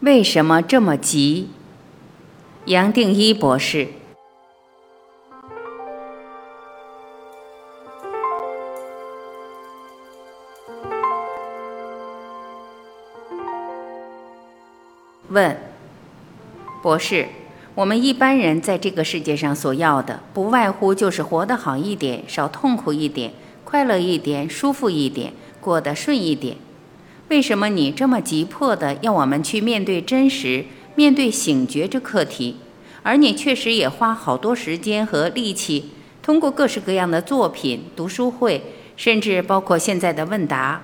为什么这么急？杨定一博士问：博士，我们一般人在这个世界上所要的，不外乎就是活得好一点，少痛苦一点，快乐一点，舒服一点，过得顺一点。为什么你这么急迫的要我们去面对真实、面对醒觉这课题？而你确实也花好多时间和力气，通过各式各样的作品、读书会，甚至包括现在的问答。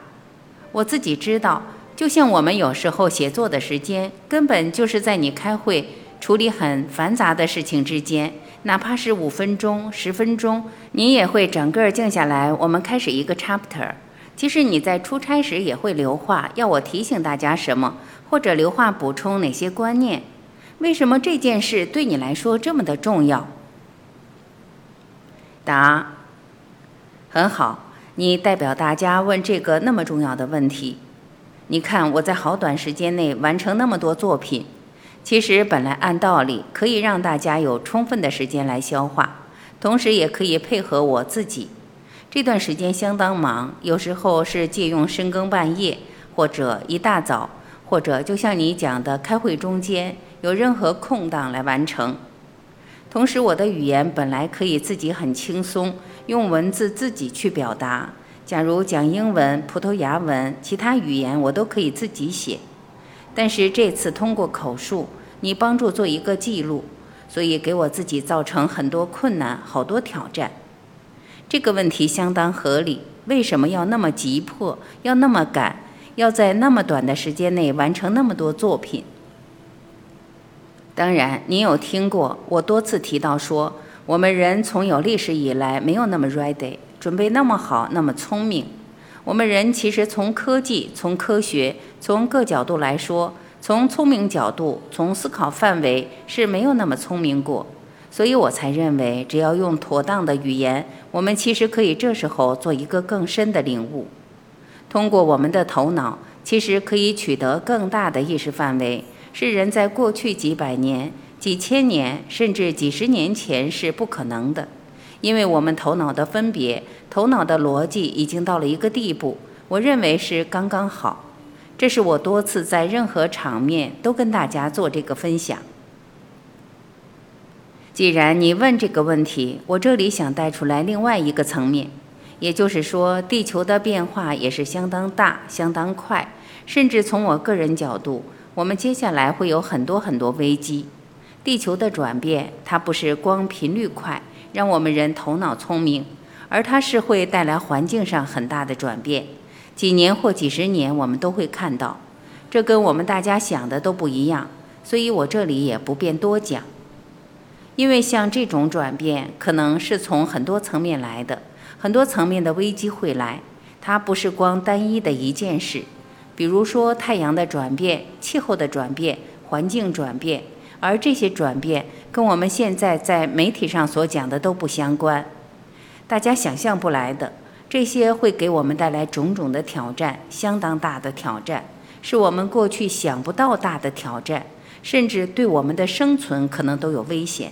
我自己知道，就像我们有时候写作的时间，根本就是在你开会处理很繁杂的事情之间，哪怕是五分钟、十分钟，你也会整个静下来，我们开始一个 chapter。其实你在出差时也会留话，要我提醒大家什么，或者留话补充哪些观念？为什么这件事对你来说这么的重要？答：很好，你代表大家问这个那么重要的问题。你看我在好短时间内完成那么多作品，其实本来按道理可以让大家有充分的时间来消化，同时也可以配合我自己。这段时间相当忙，有时候是借用深更半夜，或者一大早，或者就像你讲的，开会中间有任何空档来完成。同时，我的语言本来可以自己很轻松，用文字自己去表达。假如讲英文、葡萄牙文、其他语言，我都可以自己写。但是这次通过口述，你帮助做一个记录，所以给我自己造成很多困难，好多挑战。这个问题相当合理。为什么要那么急迫，要那么赶，要在那么短的时间内完成那么多作品？当然，您有听过我多次提到说，我们人从有历史以来没有那么 ready，准备那么好，那么聪明。我们人其实从科技、从科学、从各角度来说，从聪明角度、从思考范围是没有那么聪明过。所以我才认为，只要用妥当的语言，我们其实可以这时候做一个更深的领悟。通过我们的头脑，其实可以取得更大的意识范围，是人在过去几百年、几千年甚至几十年前是不可能的。因为我们头脑的分别、头脑的逻辑已经到了一个地步，我认为是刚刚好。这是我多次在任何场面都跟大家做这个分享。既然你问这个问题，我这里想带出来另外一个层面，也就是说，地球的变化也是相当大、相当快，甚至从我个人角度，我们接下来会有很多很多危机。地球的转变，它不是光频率快，让我们人头脑聪明，而它是会带来环境上很大的转变，几年或几十年我们都会看到，这跟我们大家想的都不一样，所以我这里也不便多讲。因为像这种转变，可能是从很多层面来的，很多层面的危机会来，它不是光单一的一件事。比如说太阳的转变、气候的转变、环境转变，而这些转变跟我们现在在媒体上所讲的都不相关，大家想象不来的。这些会给我们带来种种的挑战，相当大的挑战，是我们过去想不到大的挑战，甚至对我们的生存可能都有危险。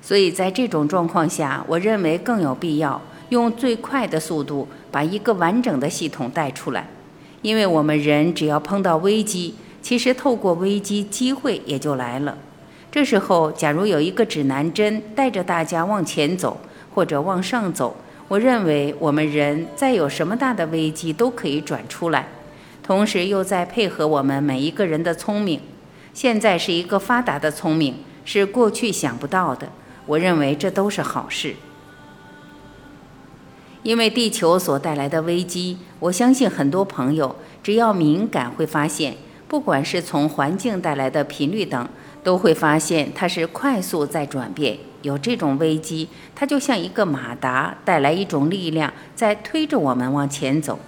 所以在这种状况下，我认为更有必要用最快的速度把一个完整的系统带出来，因为我们人只要碰到危机，其实透过危机，机会也就来了。这时候，假如有一个指南针带着大家往前走或者往上走，我认为我们人再有什么大的危机都可以转出来，同时又在配合我们每一个人的聪明。现在是一个发达的聪明，是过去想不到的。我认为这都是好事，因为地球所带来的危机，我相信很多朋友只要敏感会发现，不管是从环境带来的频率等，都会发现它是快速在转变。有这种危机，它就像一个马达带来一种力量，在推着我们往前走。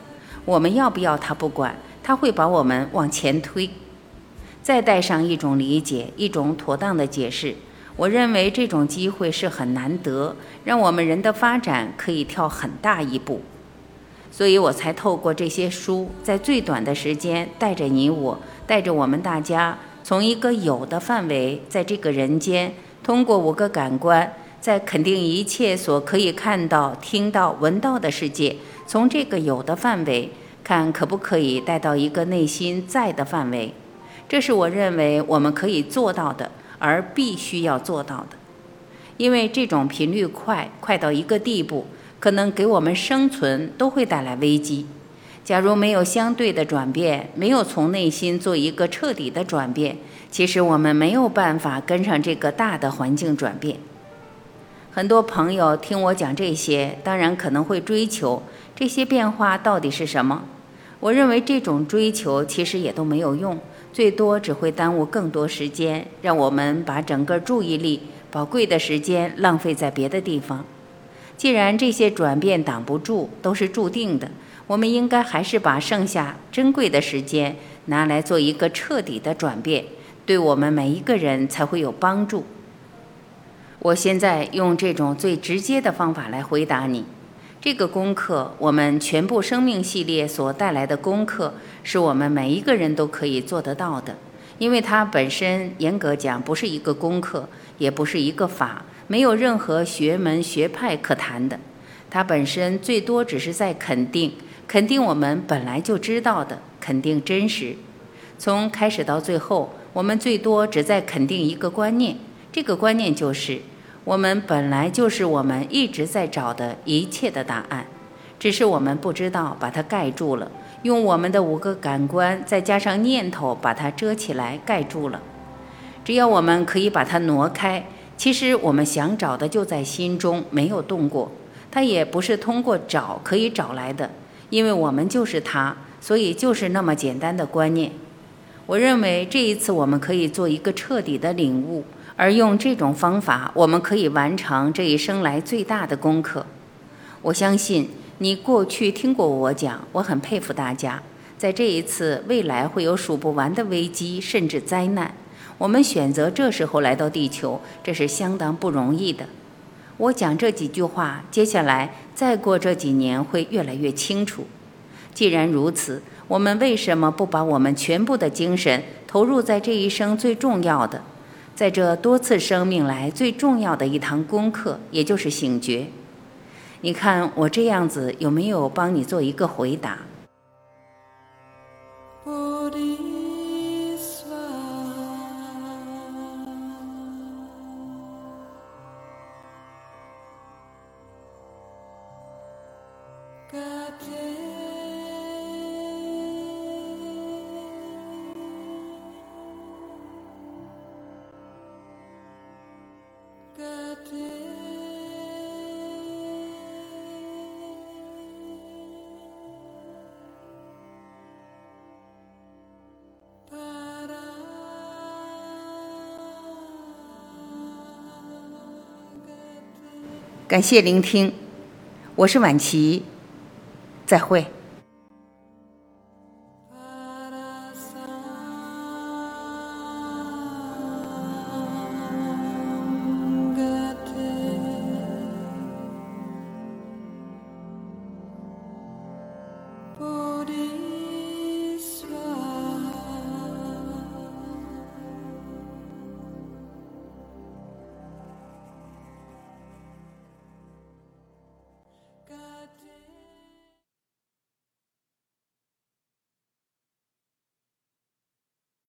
我们要不要它不管，它会把我们往前推。再带上一种理解，一种妥当的解释。我认为这种机会是很难得，让我们人的发展可以跳很大一步，所以我才透过这些书，在最短的时间带着你我带着我们大家从一个有的范围，在这个人间，通过五个感官，在肯定一切所可以看到、听到、闻到的世界，从这个有的范围看，可不可以带到一个内心在的范围？这是我认为我们可以做到的，而必须要做到的。因为这种频率快，快到一个地步，可能给我们生存都会带来危机。假如没有相对的转变，没有从内心做一个彻底的转变，其实我们没有办法跟上这个大的环境转变。很多朋友听我讲这些，当然可能会追求这些变化到底是什么。我认为这种追求其实也都没有用，最多只会耽误更多时间，让我们把整个注意力。宝贵的时间浪费在别的地方。既然这些转变挡不住，都是注定的，我们应该还是把剩下珍贵的时间拿来做一个彻底的转变，对我们每一个人才会有帮助。我现在用这种最直接的方法来回答你。这个功课，我们全部生命系列所带来的功课，是我们每一个人都可以做得到的。因为它本身严格讲不是一个功课，也不是一个法，没有任何学门学派可谈的。它本身最多只是在肯定，肯定我们本来就知道的，肯定真实。从开始到最后，我们最多只在肯定一个观念，这个观念就是我们本来就是我们一直在找的一切的答案，只是我们不知道把它盖住了。用我们的五个感官，再加上念头，把它遮起来、盖住了。只要我们可以把它挪开，其实我们想找的就在心中，没有动过。它也不是通过找可以找来的，因为我们就是它，所以就是那么简单的观念。我认为这一次我们可以做一个彻底的领悟，而用这种方法，我们可以完成这一生来最大的功课。我相信。你过去听过我讲，我很佩服大家。在这一次，未来会有数不完的危机，甚至灾难。我们选择这时候来到地球，这是相当不容易的。我讲这几句话，接下来再过这几年会越来越清楚。既然如此，我们为什么不把我们全部的精神投入在这一生最重要的，在这多次生命来最重要的一堂功课，也就是醒觉？你看我这样子有没有帮你做一个回答？感谢聆听，我是晚琪，再会。